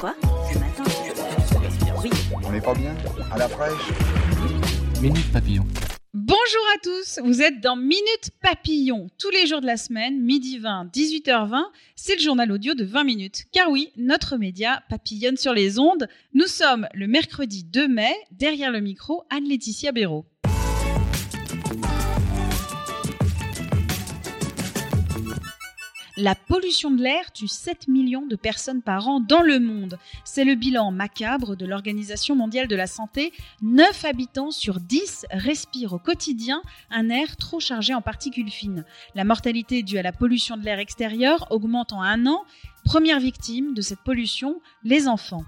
Quoi Ce matin Oui. On n'est pas bien À la fraîche Minute Papillon. Bonjour à tous, vous êtes dans Minute Papillon, tous les jours de la semaine, midi 20, 18h20, c'est le journal audio de 20 minutes. Car oui, notre média papillonne sur les ondes. Nous sommes le mercredi 2 mai, derrière le micro, Anne-Laetitia Béraud. La pollution de l'air tue 7 millions de personnes par an dans le monde. C'est le bilan macabre de l'Organisation mondiale de la santé. 9 habitants sur 10 respirent au quotidien un air trop chargé en particules fines. La mortalité due à la pollution de l'air extérieur augmente en un an. Première victime de cette pollution, les enfants.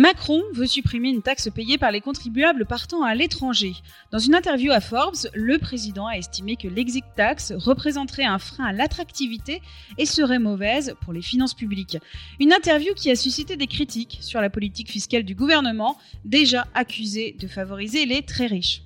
Macron veut supprimer une taxe payée par les contribuables partant à l'étranger. Dans une interview à Forbes, le président a estimé que l'exit tax représenterait un frein à l'attractivité et serait mauvaise pour les finances publiques. Une interview qui a suscité des critiques sur la politique fiscale du gouvernement, déjà accusé de favoriser les très riches.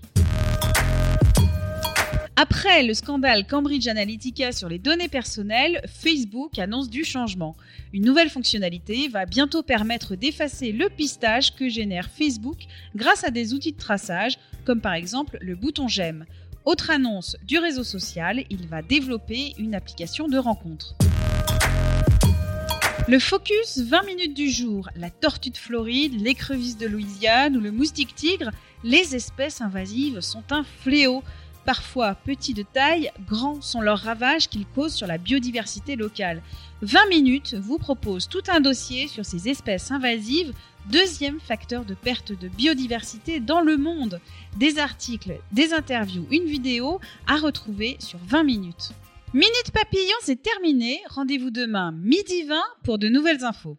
Après le scandale Cambridge Analytica sur les données personnelles, Facebook annonce du changement. Une nouvelle fonctionnalité va bientôt permettre d'effacer le pistage que génère Facebook grâce à des outils de traçage, comme par exemple le bouton j'aime. Autre annonce du réseau social, il va développer une application de rencontre. Le focus 20 minutes du jour, la tortue de Floride, l'écrevisse de Louisiane ou le moustique tigre, les espèces invasives sont un fléau. Parfois petits de taille, grands sont leurs ravages qu'ils causent sur la biodiversité locale. 20 minutes vous propose tout un dossier sur ces espèces invasives, deuxième facteur de perte de biodiversité dans le monde. Des articles, des interviews, une vidéo à retrouver sur 20 minutes. Minute Papillon, c'est terminé. Rendez-vous demain midi 20 pour de nouvelles infos.